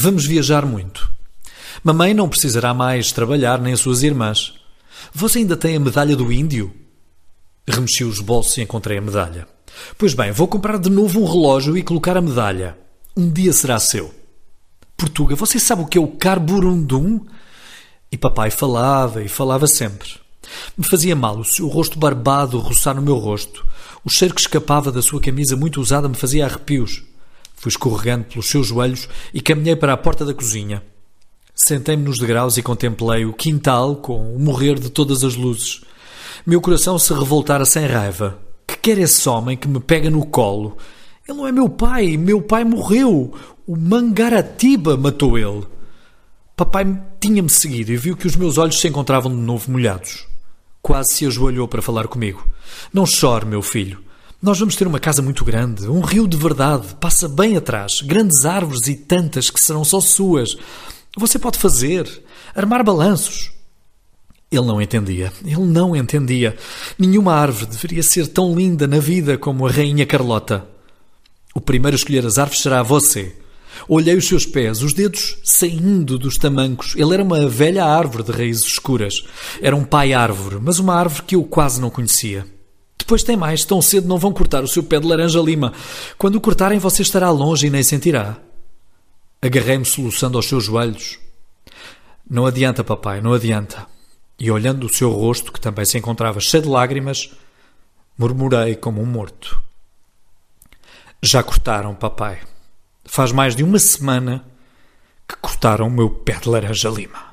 Vamos viajar muito. Mamãe não precisará mais trabalhar, nem as suas irmãs. Você ainda tem a medalha do índio? Remexi os bolsos e encontrei a medalha. Pois bem, vou comprar de novo um relógio e colocar a medalha. Um dia será seu. Portuga, você sabe o que é o carborundum? E papai falava e falava sempre. Me fazia mal o seu rosto barbado roçar no meu rosto. O cheiro que escapava da sua camisa muito usada me fazia arrepios. Fui escorregando pelos seus joelhos e caminhei para a porta da cozinha. Sentei-me nos degraus e contemplei o quintal com o morrer de todas as luzes. Meu coração se revoltara sem raiva. Que quer esse homem que me pega no colo? Ele não é meu pai. Meu pai morreu. O Mangaratiba matou ele. Papai tinha-me seguido e viu que os meus olhos se encontravam de novo molhados. Quase se ajoelhou para falar comigo. Não chore, meu filho. Nós vamos ter uma casa muito grande, um rio de verdade, passa bem atrás, grandes árvores e tantas que serão só suas. Você pode fazer, armar balanços. Ele não entendia. Ele não entendia. Nenhuma árvore deveria ser tão linda na vida como a Rainha Carlota. O primeiro a escolher as árvores será você. Olhei os seus pés, os dedos saindo dos tamancos. Ele era uma velha árvore de raízes escuras. Era um pai-árvore, mas uma árvore que eu quase não conhecia. Depois tem mais, tão cedo não vão cortar o seu pé de laranja-lima. Quando o cortarem, você estará longe e nem sentirá. Agarrei-me soluçando aos seus joelhos. Não adianta, papai, não adianta. E olhando o seu rosto, que também se encontrava cheio de lágrimas, murmurei como um morto. Já cortaram, papai. Faz mais de uma semana que cortaram o meu pé de laranja-lima.